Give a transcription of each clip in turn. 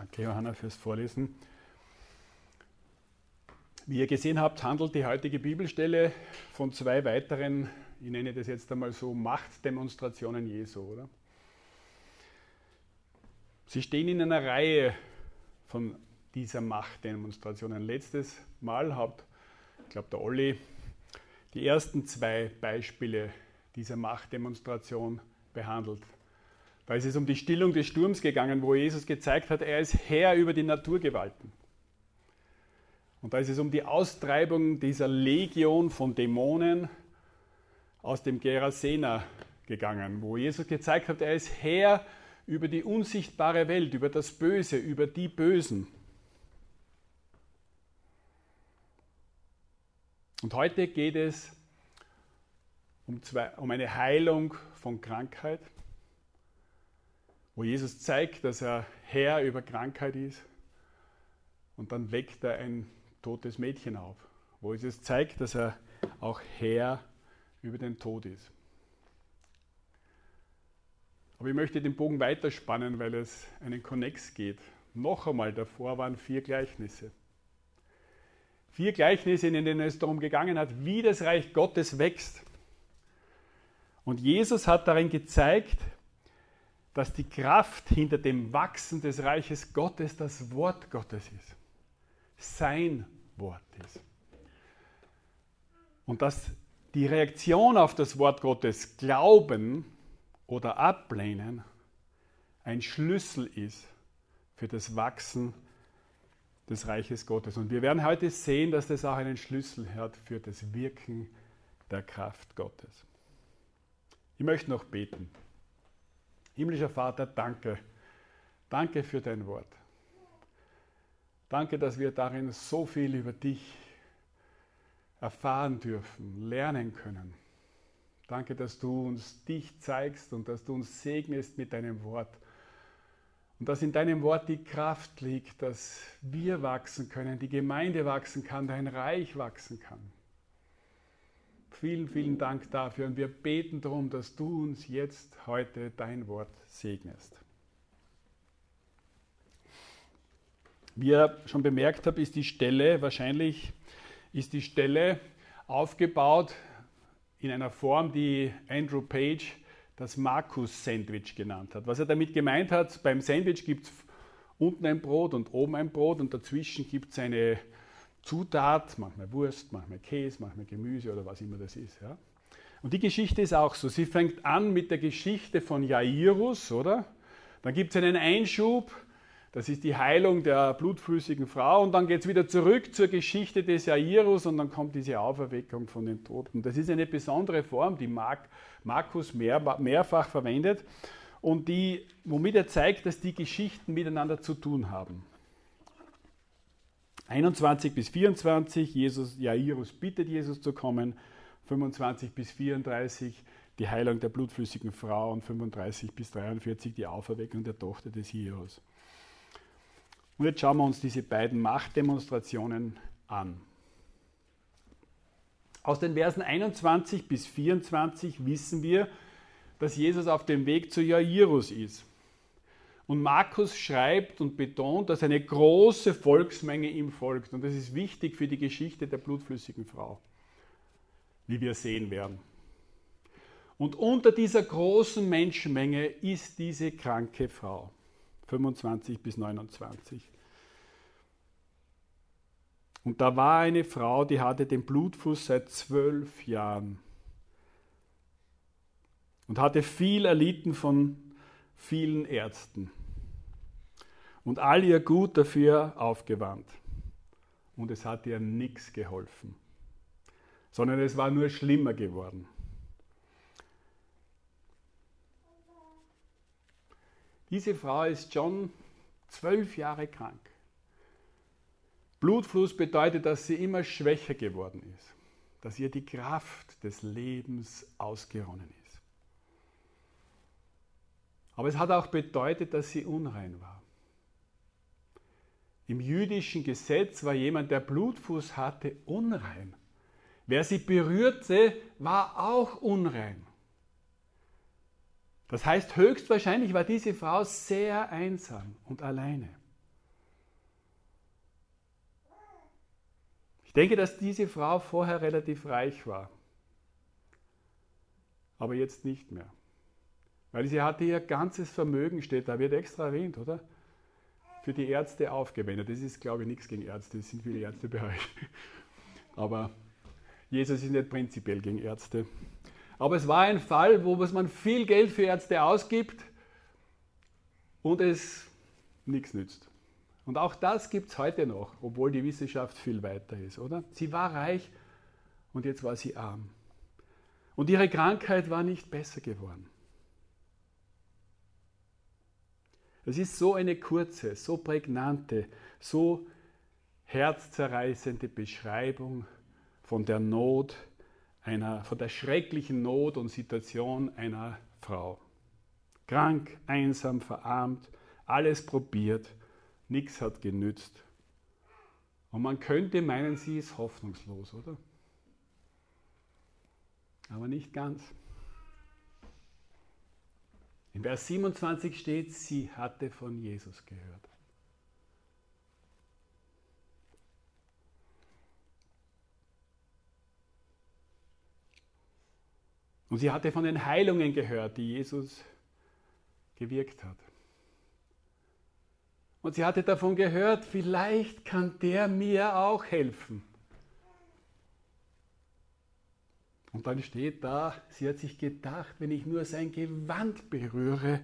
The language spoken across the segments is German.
Danke, Johanna, fürs Vorlesen. Wie ihr gesehen habt, handelt die heutige Bibelstelle von zwei weiteren, ich nenne das jetzt einmal so, Machtdemonstrationen Jesu, oder? Sie stehen in einer Reihe von dieser Machtdemonstrationen. Letztes Mal hat, ich glaube, der Olli die ersten zwei Beispiele dieser Machtdemonstration behandelt. Da ist es um die Stillung des Sturms gegangen, wo Jesus gezeigt hat, er ist Herr über die Naturgewalten. Und da ist es um die Austreibung dieser Legion von Dämonen aus dem Gerasena gegangen, wo Jesus gezeigt hat, er ist Herr über die unsichtbare Welt, über das Böse, über die Bösen. Und heute geht es um, zwei, um eine Heilung von Krankheit, wo Jesus zeigt, dass er Herr über Krankheit ist. Und dann weckt er ein totes Mädchen auf, wo Jesus zeigt, dass er auch Herr über den Tod ist. Aber ich möchte den Bogen weiterspannen, weil es einen Konnex geht. Noch einmal davor waren vier Gleichnisse. Vier Gleichnisse, in denen es darum gegangen hat, wie das Reich Gottes wächst. Und Jesus hat darin gezeigt, dass die Kraft hinter dem Wachsen des Reiches Gottes das Wort Gottes ist. Sein Wort ist. Und dass die Reaktion auf das Wort Gottes Glauben oder Ablehnen ein Schlüssel ist für das Wachsen des Reiches Gottes. Und wir werden heute sehen, dass das auch einen Schlüssel hat für das Wirken der Kraft Gottes. Ich möchte noch beten. Himmlischer Vater, danke. Danke für dein Wort. Danke, dass wir darin so viel über dich erfahren dürfen, lernen können. Danke, dass du uns dich zeigst und dass du uns segnest mit deinem Wort. Und dass in deinem Wort die Kraft liegt, dass wir wachsen können, die Gemeinde wachsen kann, dein Reich wachsen kann. Vielen, vielen Dank dafür und wir beten darum, dass du uns jetzt heute dein Wort segnest. Wie ihr schon bemerkt habt, ist die Stelle, wahrscheinlich ist die Stelle aufgebaut in einer Form, die Andrew Page das Markus-Sandwich genannt hat. Was er damit gemeint hat, beim Sandwich gibt es unten ein Brot und oben ein Brot und dazwischen gibt es eine Zutat, manchmal Wurst, manchmal Käse, manchmal Gemüse oder was immer das ist. Ja. Und die Geschichte ist auch so. Sie fängt an mit der Geschichte von Jairus, oder? Dann gibt es einen Einschub das ist die Heilung der blutflüssigen Frau und dann geht es wieder zurück zur Geschichte des Jairus und dann kommt diese Auferweckung von den Toten. Das ist eine besondere Form, die Markus mehr, mehrfach verwendet und die, womit er zeigt, dass die Geschichten miteinander zu tun haben. 21 bis 24, Jesus, Jairus bittet Jesus zu kommen. 25 bis 34 die Heilung der blutflüssigen Frau und 35 bis 43 die Auferweckung der Tochter des Jairus. Und jetzt schauen wir uns diese beiden Machtdemonstrationen an. Aus den Versen 21 bis 24 wissen wir, dass Jesus auf dem Weg zu Jairus ist. Und Markus schreibt und betont, dass eine große Volksmenge ihm folgt. Und das ist wichtig für die Geschichte der blutflüssigen Frau, wie wir sehen werden. Und unter dieser großen Menschenmenge ist diese kranke Frau. 25 bis 29. Und da war eine Frau, die hatte den Blutfuß seit zwölf Jahren und hatte viel erlitten von vielen Ärzten und all ihr Gut dafür aufgewandt. Und es hat ihr nichts geholfen, sondern es war nur schlimmer geworden. Diese Frau ist schon zwölf Jahre krank. Blutfluss bedeutet, dass sie immer schwächer geworden ist, dass ihr die Kraft des Lebens ausgeronnen ist. Aber es hat auch bedeutet, dass sie unrein war. Im jüdischen Gesetz war jemand, der Blutfuß hatte, unrein. Wer sie berührte, war auch unrein. Das heißt, höchstwahrscheinlich war diese Frau sehr einsam und alleine. Ich denke, dass diese Frau vorher relativ reich war, aber jetzt nicht mehr. Weil sie hatte ihr ganzes Vermögen, steht da, wird extra erwähnt, oder? Für die Ärzte aufgewendet. Das ist, glaube ich, nichts gegen Ärzte, es sind viele Ärzte bei euch. Aber Jesus ist nicht prinzipiell gegen Ärzte. Aber es war ein Fall, wo man viel Geld für Ärzte ausgibt und es nichts nützt. Und auch das gibt es heute noch, obwohl die Wissenschaft viel weiter ist, oder? Sie war reich und jetzt war sie arm. Und ihre Krankheit war nicht besser geworden. Es ist so eine kurze, so prägnante, so herzzerreißende Beschreibung von der Not einer, von der schrecklichen Not und Situation einer Frau. Krank, einsam, verarmt, alles probiert, nichts hat genützt. Und man könnte meinen, sie ist hoffnungslos, oder? Aber nicht ganz. In Vers 27 steht, sie hatte von Jesus gehört. Und sie hatte von den Heilungen gehört, die Jesus gewirkt hat. Und sie hatte davon gehört, vielleicht kann der mir auch helfen. Und dann steht da, sie hat sich gedacht, wenn ich nur sein Gewand berühre,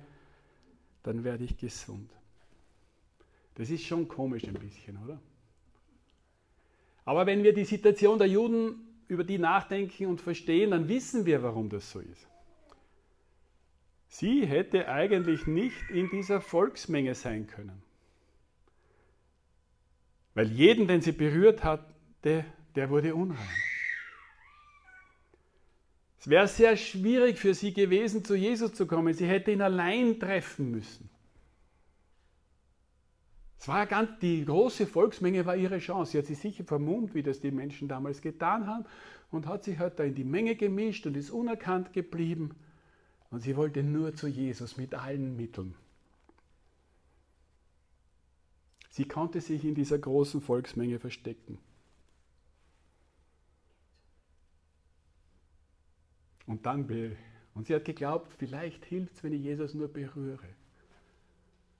dann werde ich gesund. Das ist schon komisch ein bisschen, oder? Aber wenn wir die Situation der Juden über die nachdenken und verstehen, dann wissen wir, warum das so ist. Sie hätte eigentlich nicht in dieser Volksmenge sein können. Weil jeden, den sie berührt hatte, der wurde unrein. Es wäre sehr schwierig für sie gewesen, zu Jesus zu kommen. Sie hätte ihn allein treffen müssen. Es war ganz, die große Volksmenge war ihre Chance. Sie hat sich sicher vermummt, wie das die Menschen damals getan haben, und hat sich halt da in die Menge gemischt und ist unerkannt geblieben. Und sie wollte nur zu Jesus mit allen Mitteln. Sie konnte sich in dieser großen Volksmenge verstecken. Und dann, und sie hat geglaubt, vielleicht hilft es, wenn ich Jesus nur berühre.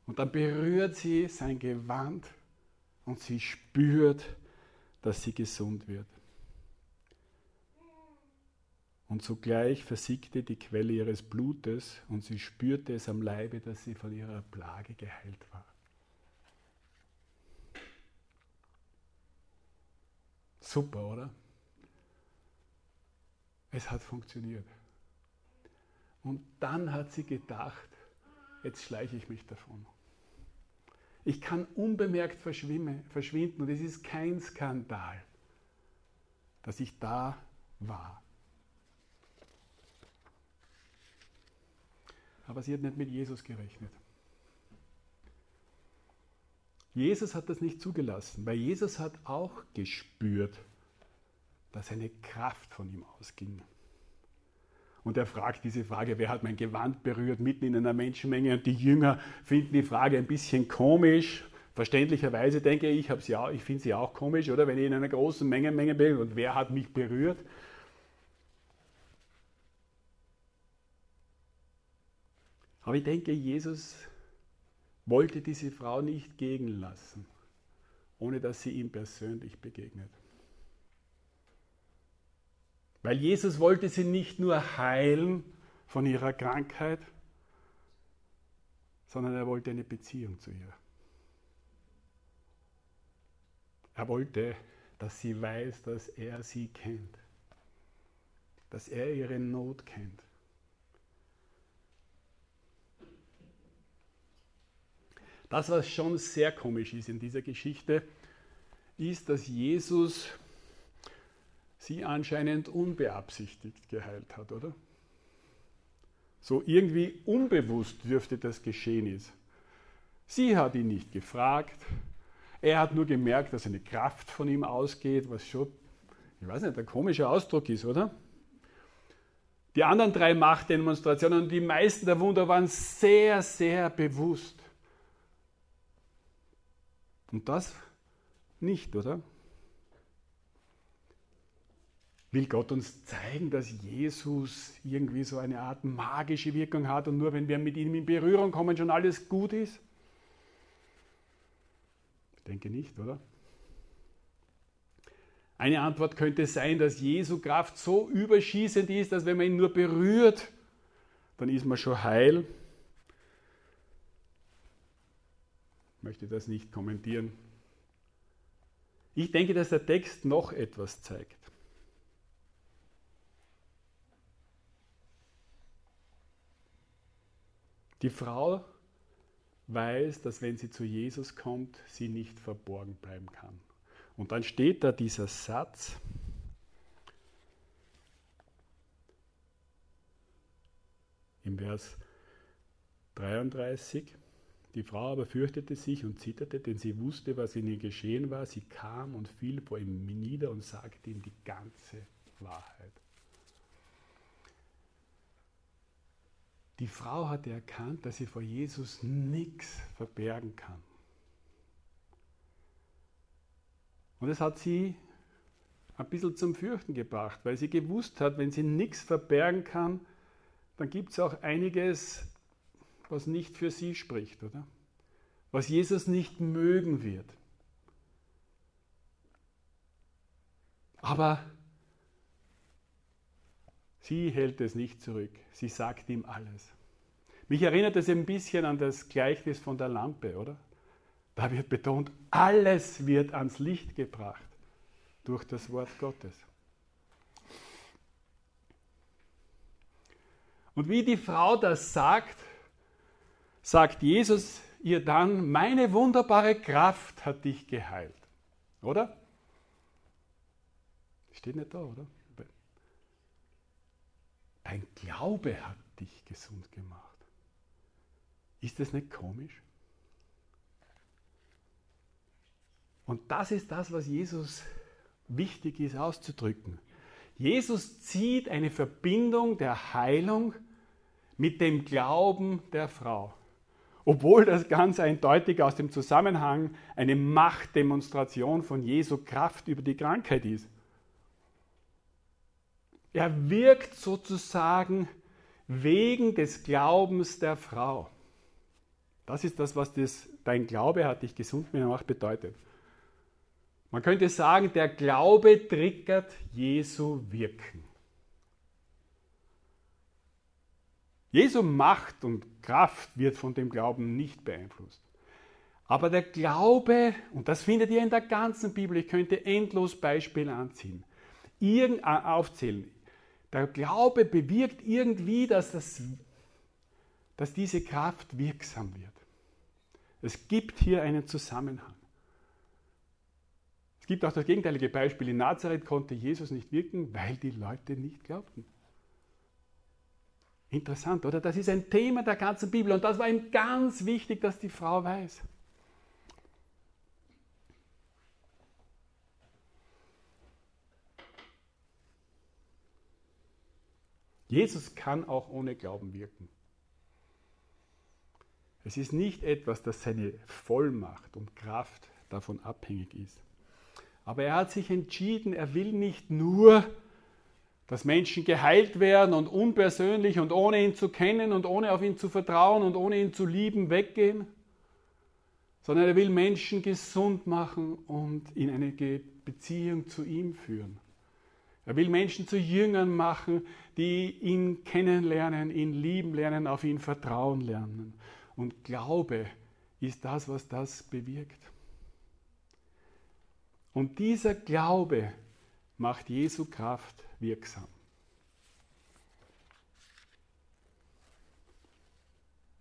Und dann berührt sie sein Gewand und sie spürt, dass sie gesund wird. Und sogleich versiegte die Quelle ihres Blutes und sie spürte es am Leibe, dass sie von ihrer Plage geheilt war. Super, oder? Es hat funktioniert. Und dann hat sie gedacht, jetzt schleiche ich mich davon. Ich kann unbemerkt verschwinden und es ist kein Skandal, dass ich da war. Aber sie hat nicht mit Jesus gerechnet. Jesus hat das nicht zugelassen, weil Jesus hat auch gespürt, dass eine Kraft von ihm ausging. Und er fragt diese Frage, wer hat mein Gewand berührt, mitten in einer Menschenmenge. Und die Jünger finden die Frage ein bisschen komisch. Verständlicherweise denke ich, ich, ja, ich finde sie auch komisch, oder? Wenn ich in einer großen Menge, Menge bin und wer hat mich berührt? Aber ich denke, Jesus wollte diese Frau nicht gehen lassen, ohne dass sie ihm persönlich begegnet. Weil Jesus wollte sie nicht nur heilen von ihrer Krankheit, sondern er wollte eine Beziehung zu ihr. Er wollte, dass sie weiß, dass er sie kennt, dass er ihre Not kennt. Das, was schon sehr komisch ist in dieser Geschichte, ist, dass Jesus sie anscheinend unbeabsichtigt geheilt hat, oder? So irgendwie unbewusst dürfte das geschehen ist. Sie hat ihn nicht gefragt. Er hat nur gemerkt, dass eine Kraft von ihm ausgeht, was schon, ich weiß nicht, ein komischer Ausdruck ist, oder? Die anderen drei Machtdemonstrationen die meisten der Wunder waren sehr, sehr bewusst. Und das nicht, oder? Will Gott uns zeigen, dass Jesus irgendwie so eine Art magische Wirkung hat und nur wenn wir mit ihm in Berührung kommen, schon alles gut ist? Ich denke nicht, oder? Eine Antwort könnte sein, dass Jesu Kraft so überschießend ist, dass wenn man ihn nur berührt, dann ist man schon heil. Ich möchte das nicht kommentieren. Ich denke, dass der Text noch etwas zeigt. Die Frau weiß, dass wenn sie zu Jesus kommt, sie nicht verborgen bleiben kann. Und dann steht da dieser Satz, im Vers 33. Die Frau aber fürchtete sich und zitterte, denn sie wusste, was in ihr geschehen war. Sie kam und fiel vor ihm nieder und sagte ihm die ganze Wahrheit. Die Frau hatte erkannt, dass sie vor Jesus nichts verbergen kann. Und es hat sie ein bisschen zum Fürchten gebracht, weil sie gewusst hat, wenn sie nichts verbergen kann, dann gibt es auch einiges, was nicht für sie spricht, oder? Was Jesus nicht mögen wird. Aber sie hält es nicht zurück. Sie sagt ihm alles. Mich erinnert es ein bisschen an das Gleichnis von der Lampe, oder? Da wird betont, alles wird ans Licht gebracht durch das Wort Gottes. Und wie die Frau das sagt, sagt Jesus ihr dann, meine wunderbare Kraft hat dich geheilt. Oder? Steht nicht da, oder? Dein Glaube hat dich gesund gemacht. Ist das nicht komisch? Und das ist das, was Jesus wichtig ist auszudrücken. Jesus zieht eine Verbindung der Heilung mit dem Glauben der Frau. Obwohl das ganz eindeutig aus dem Zusammenhang eine Machtdemonstration von Jesu Kraft über die Krankheit ist. Er wirkt sozusagen wegen des Glaubens der Frau. Das ist das, was das, dein Glaube hat dich gesund gemacht bedeutet. Man könnte sagen, der Glaube triggert Jesu Wirken. Jesu Macht und Kraft wird von dem Glauben nicht beeinflusst. Aber der Glaube, und das findet ihr in der ganzen Bibel, ich könnte endlos Beispiele anziehen, irgend, äh, aufzählen. Der Glaube bewirkt irgendwie, dass, das, dass diese Kraft wirksam wird. Es gibt hier einen Zusammenhang. Es gibt auch das gegenteilige Beispiel. In Nazareth konnte Jesus nicht wirken, weil die Leute nicht glaubten. Interessant, oder? Das ist ein Thema der ganzen Bibel und das war ihm ganz wichtig, dass die Frau weiß. Jesus kann auch ohne Glauben wirken. Es ist nicht etwas, das seine Vollmacht und Kraft davon abhängig ist. Aber er hat sich entschieden, er will nicht nur dass Menschen geheilt werden und unpersönlich und ohne ihn zu kennen und ohne auf ihn zu vertrauen und ohne ihn zu lieben weggehen, sondern er will Menschen gesund machen und in eine Beziehung zu ihm führen. Er will Menschen zu Jüngern machen, die ihn kennenlernen, ihn lieben lernen, auf ihn vertrauen lernen. Und Glaube ist das, was das bewirkt. Und dieser Glaube macht Jesu Kraft wirksam.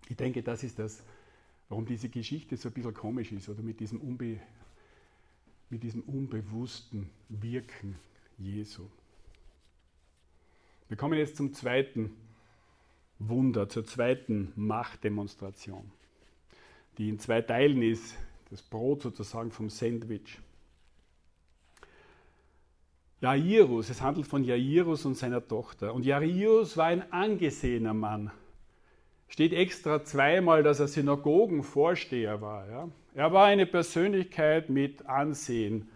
Ich denke, das ist das, warum diese Geschichte so ein bisschen komisch ist oder mit diesem, Unbe mit diesem unbewussten Wirken Jesu. Wir kommen jetzt zum zweiten Wunder, zur zweiten Machtdemonstration, die in zwei Teilen ist, das Brot sozusagen vom Sandwich. Jairus, es handelt von Jairus und seiner Tochter. Und Jairus war ein angesehener Mann. Steht extra zweimal, dass er Synagogenvorsteher war. Ja? Er war eine Persönlichkeit mit Ansehen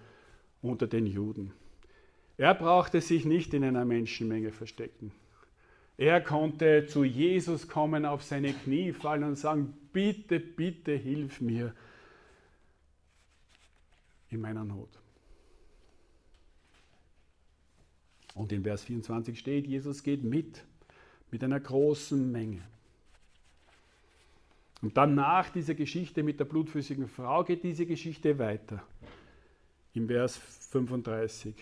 unter den Juden. Er brauchte sich nicht in einer Menschenmenge verstecken. Er konnte zu Jesus kommen, auf seine Knie fallen und sagen, bitte, bitte hilf mir in meiner Not. Und in Vers 24 steht, Jesus geht mit, mit einer großen Menge. Und dann nach dieser Geschichte mit der blutflüssigen Frau geht diese Geschichte weiter. Im Vers 35.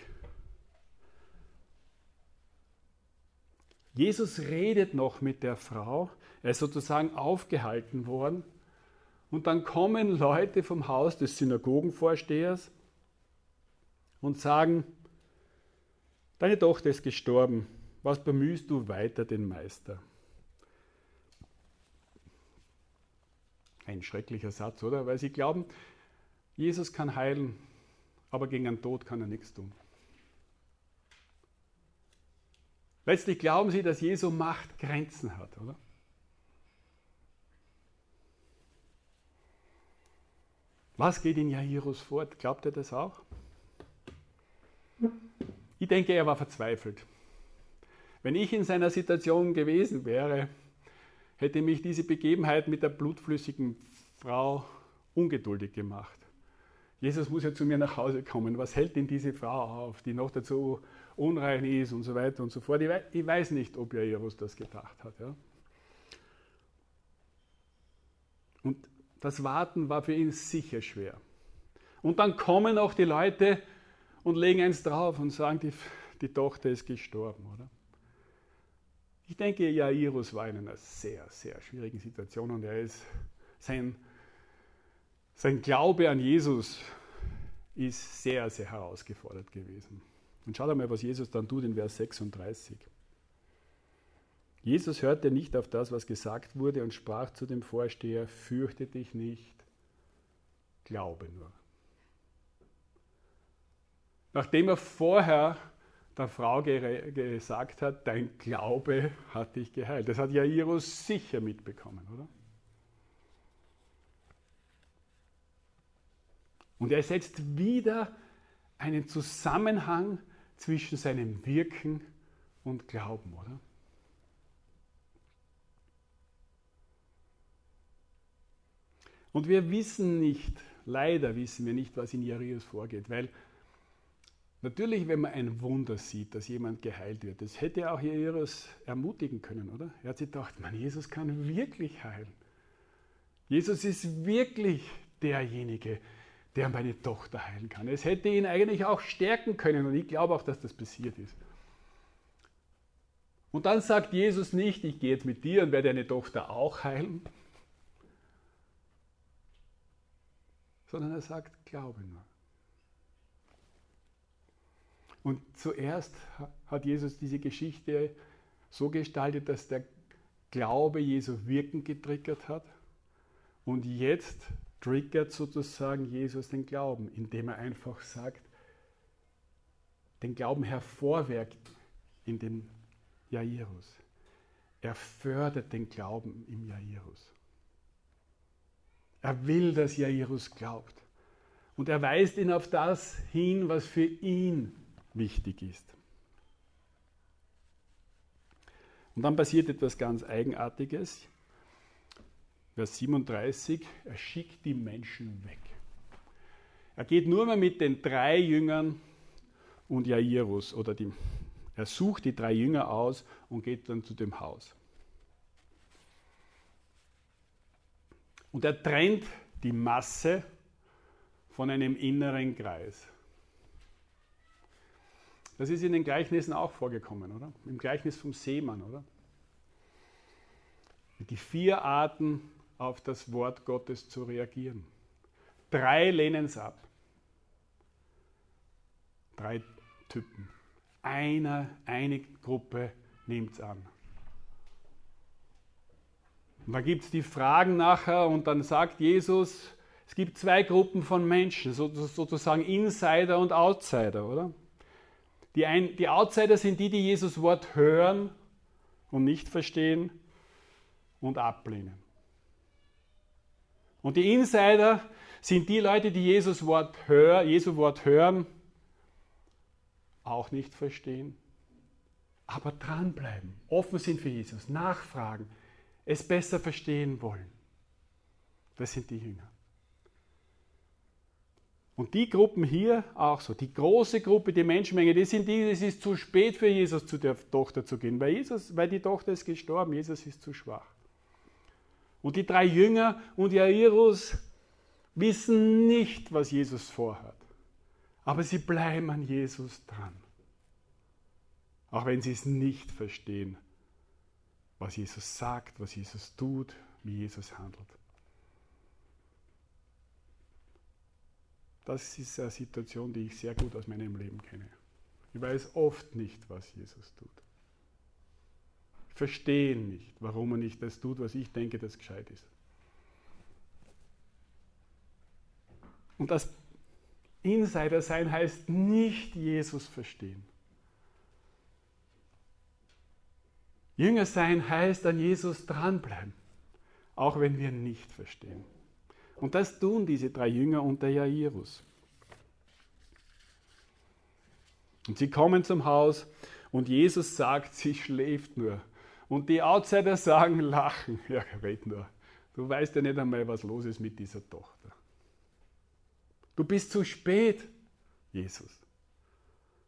Jesus redet noch mit der Frau, er ist sozusagen aufgehalten worden. Und dann kommen Leute vom Haus des Synagogenvorstehers und sagen, deine Tochter ist gestorben, was bemühst du weiter den Meister? Ein schrecklicher Satz, oder? Weil sie glauben, Jesus kann heilen, aber gegen den Tod kann er nichts tun. Letztlich glauben sie, dass Jesu Macht Grenzen hat, oder? Was geht in Jairus fort? Glaubt er das auch? Ich denke, er war verzweifelt. Wenn ich in seiner Situation gewesen wäre, hätte mich diese Begebenheit mit der blutflüssigen Frau ungeduldig gemacht. Jesus muss ja zu mir nach Hause kommen. Was hält denn diese Frau auf, die noch dazu unrein ist und so weiter und so fort. Ich weiß nicht, ob Jairus das gedacht hat. Ja. Und das Warten war für ihn sicher schwer. Und dann kommen auch die Leute und legen eins drauf und sagen, die, die Tochter ist gestorben, oder? Ich denke, Jairus war in einer sehr, sehr schwierigen Situation und er ist, sein, sein Glaube an Jesus ist sehr, sehr herausgefordert gewesen. Und schaut einmal, was Jesus dann tut in Vers 36. Jesus hörte nicht auf das, was gesagt wurde und sprach zu dem Vorsteher, fürchte dich nicht, glaube nur. Nachdem er vorher der Frau gesagt hat, dein Glaube hat dich geheilt. Das hat Jairus sicher mitbekommen, oder? Und er setzt wieder einen Zusammenhang zwischen seinem Wirken und Glauben, oder? Und wir wissen nicht, leider wissen wir nicht, was in Jairus vorgeht, weil natürlich, wenn man ein Wunder sieht, dass jemand geheilt wird, das hätte auch Jairus ermutigen können, oder? Er hat sich gedacht, man, Jesus kann wirklich heilen. Jesus ist wirklich derjenige, der meine Tochter heilen kann. Es hätte ihn eigentlich auch stärken können und ich glaube auch, dass das passiert ist. Und dann sagt Jesus nicht, ich gehe jetzt mit dir und werde deine Tochter auch heilen, sondern er sagt, glaube nur. Und zuerst hat Jesus diese Geschichte so gestaltet, dass der Glaube Jesu Wirken getriggert hat. Und jetzt triggert sozusagen Jesus den Glauben, indem er einfach sagt, den Glauben hervorwirkt in dem Jairus. Er fördert den Glauben im Jairus. Er will, dass Jairus glaubt. Und er weist ihn auf das hin, was für ihn wichtig ist. Und dann passiert etwas ganz Eigenartiges. Vers 37, er schickt die Menschen weg. Er geht nur mehr mit den drei Jüngern und Jairus oder die, er sucht die drei Jünger aus und geht dann zu dem Haus. Und er trennt die Masse von einem inneren Kreis. Das ist in den Gleichnissen auch vorgekommen, oder? Im Gleichnis vom Seemann, oder? Die vier Arten auf das Wort Gottes zu reagieren. Drei lehnen es ab. Drei Typen. Einer, eine Gruppe nimmt es an. Und da gibt es die Fragen nachher und dann sagt Jesus, es gibt zwei Gruppen von Menschen, sozusagen Insider und Outsider, oder? Die, ein, die Outsider sind die, die Jesus Wort hören und nicht verstehen und ablehnen. Und die Insider sind die Leute, die Jesus Wort hör, Jesu Wort hören, auch nicht verstehen, aber dranbleiben, offen sind für Jesus, nachfragen, es besser verstehen wollen. Das sind die Jünger. Und die Gruppen hier auch so, die große Gruppe, die Menschenmenge, die sind die, es ist zu spät für Jesus zu der Tochter zu gehen, weil, Jesus, weil die Tochter ist gestorben, Jesus ist zu schwach. Und die drei Jünger und Jairus wissen nicht, was Jesus vorhat. Aber sie bleiben an Jesus dran. Auch wenn sie es nicht verstehen, was Jesus sagt, was Jesus tut, wie Jesus handelt. Das ist eine Situation, die ich sehr gut aus meinem Leben kenne. Ich weiß oft nicht, was Jesus tut. Ich verstehe nicht, warum er nicht das tut, was ich denke, das gescheit ist. Und das Insider sein heißt nicht Jesus verstehen. Jünger sein heißt an Jesus dranbleiben, auch wenn wir nicht verstehen. Und das tun diese drei Jünger unter Jairus. Und sie kommen zum Haus und Jesus sagt, sie schläft nur. Und die Outsider sagen, lachen. Ja, red nur. Du weißt ja nicht einmal, was los ist mit dieser Tochter. Du bist zu spät, Jesus.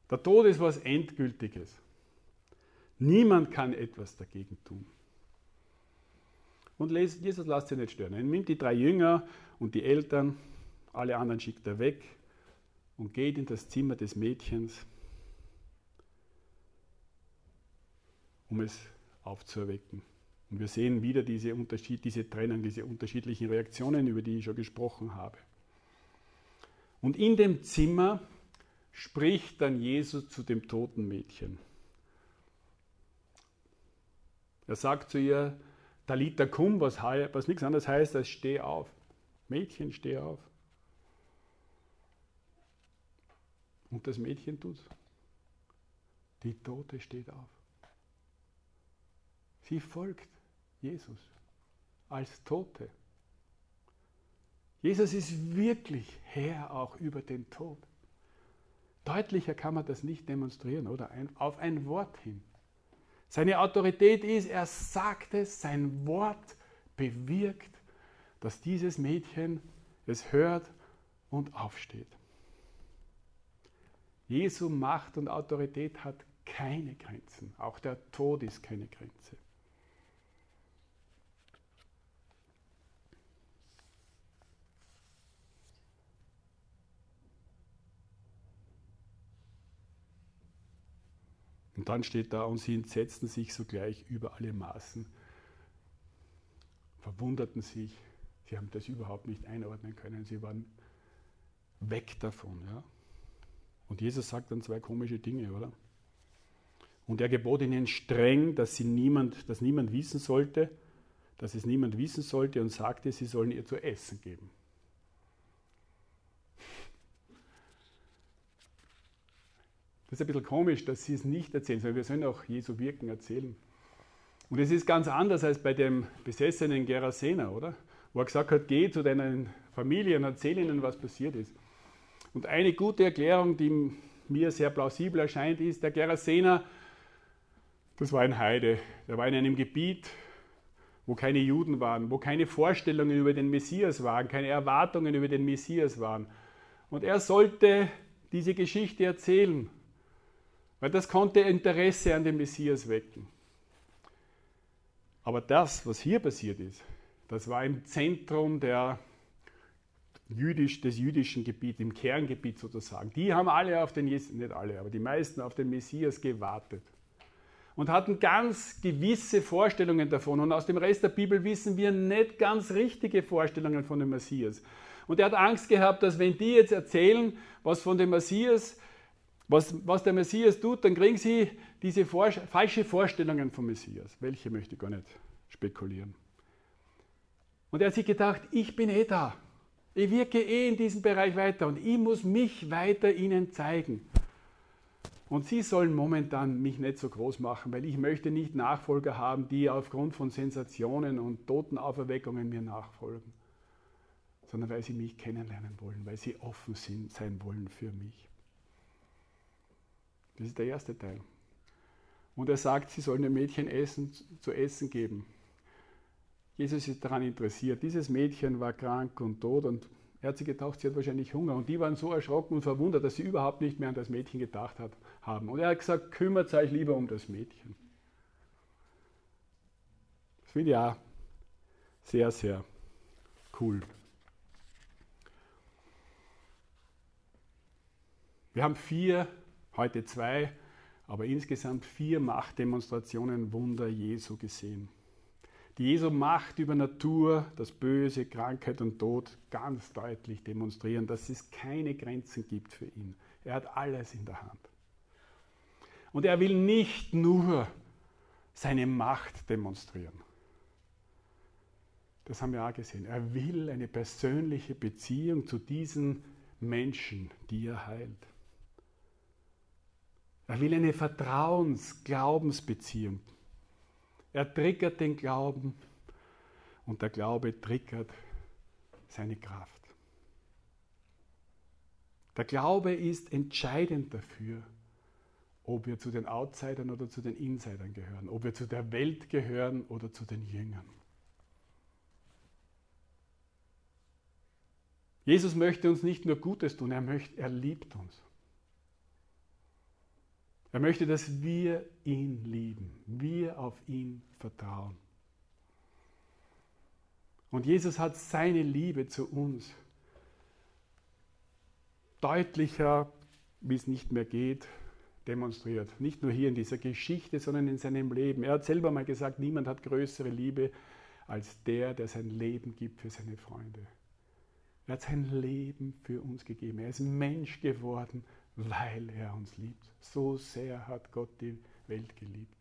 Der Tod ist was Endgültiges. Niemand kann etwas dagegen tun. Und Jesus lasst sich nicht stören. Er nimmt die drei Jünger und die Eltern, alle anderen schickt er weg und geht in das Zimmer des Mädchens, um es aufzuerwecken. Und wir sehen wieder diese, Unterschied, diese Trennung, diese unterschiedlichen Reaktionen, über die ich schon gesprochen habe. Und in dem Zimmer spricht dann Jesus zu dem toten Mädchen. Er sagt zu ihr, Talita kum, was, was nichts anderes heißt als steh auf. Mädchen, steh auf. Und das Mädchen tut Die Tote steht auf. Sie folgt Jesus als Tote. Jesus ist wirklich Herr auch über den Tod. Deutlicher kann man das nicht demonstrieren, oder? Auf ein Wort hin. Seine Autorität ist, er sagt es, sein Wort bewirkt, dass dieses Mädchen es hört und aufsteht. Jesu Macht und Autorität hat keine Grenzen. Auch der Tod ist keine Grenze. Und dann steht da, und sie entsetzten sich sogleich über alle Maßen, verwunderten sich, sie haben das überhaupt nicht einordnen können, sie waren weg davon. Ja? Und Jesus sagt dann zwei komische Dinge, oder? Und er gebot ihnen streng, dass, sie niemand, dass niemand wissen sollte, dass es niemand wissen sollte und sagte, sie sollen ihr zu essen geben. Das ist ein bisschen komisch, dass sie es nicht erzählen, sondern wir sollen auch Jesu Wirken erzählen. Und es ist ganz anders als bei dem besessenen Gerasena, oder? Wo er gesagt hat, geh zu deinen Familien erzähl ihnen, was passiert ist. Und eine gute Erklärung, die mir sehr plausibel erscheint, ist, der Gerasena, das war ein Heide. Der war in einem Gebiet, wo keine Juden waren, wo keine Vorstellungen über den Messias waren, keine Erwartungen über den Messias waren. Und er sollte diese Geschichte erzählen. Weil das konnte Interesse an dem Messias wecken. Aber das, was hier passiert ist, das war im Zentrum der Jüdisch, des jüdischen Gebiets, im Kerngebiet sozusagen. Die haben alle auf den, nicht alle, aber die meisten auf den Messias gewartet und hatten ganz gewisse Vorstellungen davon. Und aus dem Rest der Bibel wissen wir nicht ganz richtige Vorstellungen von dem Messias. Und er hat Angst gehabt, dass wenn die jetzt erzählen, was von dem Messias was, was der Messias tut, dann kriegen sie diese vor, falsche Vorstellungen vom Messias. Welche möchte ich gar nicht spekulieren. Und er hat sich gedacht, ich bin eh da. Ich wirke eh in diesem Bereich weiter und ich muss mich weiter ihnen zeigen. Und sie sollen momentan mich nicht so groß machen, weil ich möchte nicht Nachfolger haben, die aufgrund von Sensationen und Totenauferweckungen mir nachfolgen, sondern weil sie mich kennenlernen wollen, weil sie offen sind, sein wollen für mich. Das ist der erste Teil. Und er sagt, sie sollen dem Mädchen Essen, zu essen geben. Jesus ist daran interessiert. Dieses Mädchen war krank und tot und er hat sie getaucht, sie hat wahrscheinlich Hunger. Und die waren so erschrocken und verwundert, dass sie überhaupt nicht mehr an das Mädchen gedacht hat, haben. Und er hat gesagt, kümmert euch lieber um das Mädchen. Das finde ich auch sehr, sehr cool. Wir haben vier, heute zwei, aber insgesamt vier Machtdemonstrationen Wunder Jesu gesehen die Jesu Macht über Natur, das Böse, Krankheit und Tod ganz deutlich demonstrieren, dass es keine Grenzen gibt für ihn. Er hat alles in der Hand. Und er will nicht nur seine Macht demonstrieren. Das haben wir auch gesehen. Er will eine persönliche Beziehung zu diesen Menschen, die er heilt. Er will eine Vertrauens-Glaubensbeziehung er triggert den Glauben und der Glaube triggert seine Kraft. Der Glaube ist entscheidend dafür, ob wir zu den Outsidern oder zu den Insidern gehören, ob wir zu der Welt gehören oder zu den Jüngern. Jesus möchte uns nicht nur Gutes tun, er, möchte, er liebt uns. Er möchte, dass wir ihn lieben, wir auf ihn vertrauen. Und Jesus hat seine Liebe zu uns deutlicher, wie es nicht mehr geht, demonstriert. Nicht nur hier in dieser Geschichte, sondern in seinem Leben. Er hat selber mal gesagt, niemand hat größere Liebe als der, der sein Leben gibt für seine Freunde. Er hat sein Leben für uns gegeben. Er ist Mensch geworden weil er uns liebt. So sehr hat Gott die Welt geliebt,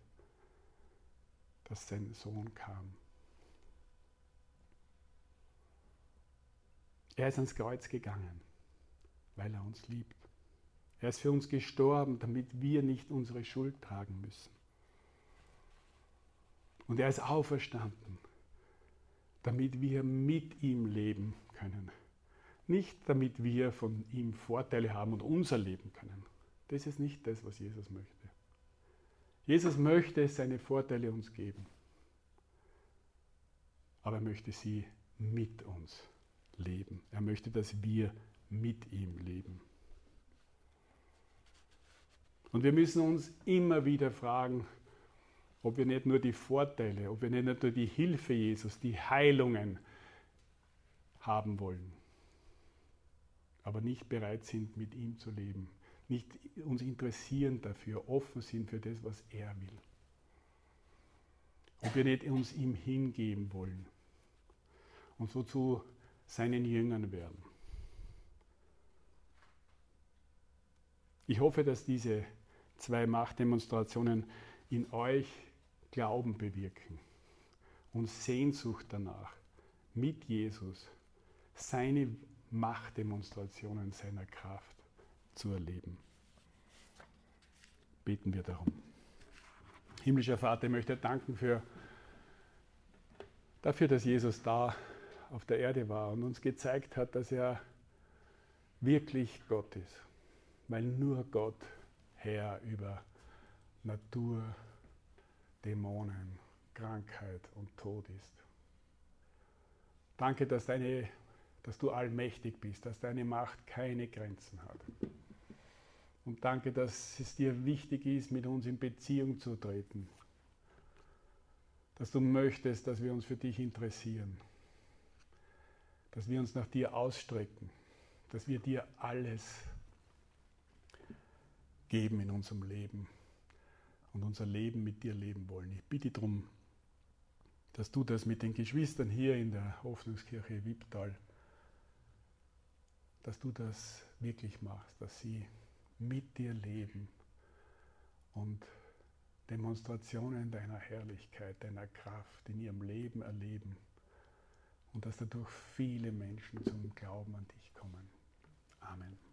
dass sein Sohn kam. Er ist ans Kreuz gegangen, weil er uns liebt. Er ist für uns gestorben, damit wir nicht unsere Schuld tragen müssen. Und er ist auferstanden, damit wir mit ihm leben können. Nicht damit wir von ihm Vorteile haben und unser Leben können. Das ist nicht das, was Jesus möchte. Jesus möchte seine Vorteile uns geben. Aber er möchte sie mit uns leben. Er möchte, dass wir mit ihm leben. Und wir müssen uns immer wieder fragen, ob wir nicht nur die Vorteile, ob wir nicht nur die Hilfe Jesus, die Heilungen haben wollen, aber nicht bereit sind, mit ihm zu leben, nicht uns interessieren dafür, offen sind für das, was er will. Ob wir nicht uns ihm hingeben wollen und so zu seinen Jüngern werden. Ich hoffe, dass diese zwei Machtdemonstrationen in euch Glauben bewirken und Sehnsucht danach, mit Jesus seine Machtdemonstrationen seiner Kraft zu erleben. Beten wir darum. Himmlischer Vater, ich möchte danken für, dafür, dass Jesus da auf der Erde war und uns gezeigt hat, dass er wirklich Gott ist, weil nur Gott Herr über Natur, Dämonen, Krankheit und Tod ist. Danke, dass deine dass du allmächtig bist, dass deine Macht keine Grenzen hat. Und danke, dass es dir wichtig ist, mit uns in Beziehung zu treten. Dass du möchtest, dass wir uns für dich interessieren. Dass wir uns nach dir ausstrecken. Dass wir dir alles geben in unserem Leben und unser Leben mit dir leben wollen. Ich bitte darum, dass du das mit den Geschwistern hier in der Hoffnungskirche Wipptal dass du das wirklich machst, dass sie mit dir leben und Demonstrationen deiner Herrlichkeit, deiner Kraft in ihrem Leben erleben und dass dadurch viele Menschen zum Glauben an dich kommen. Amen.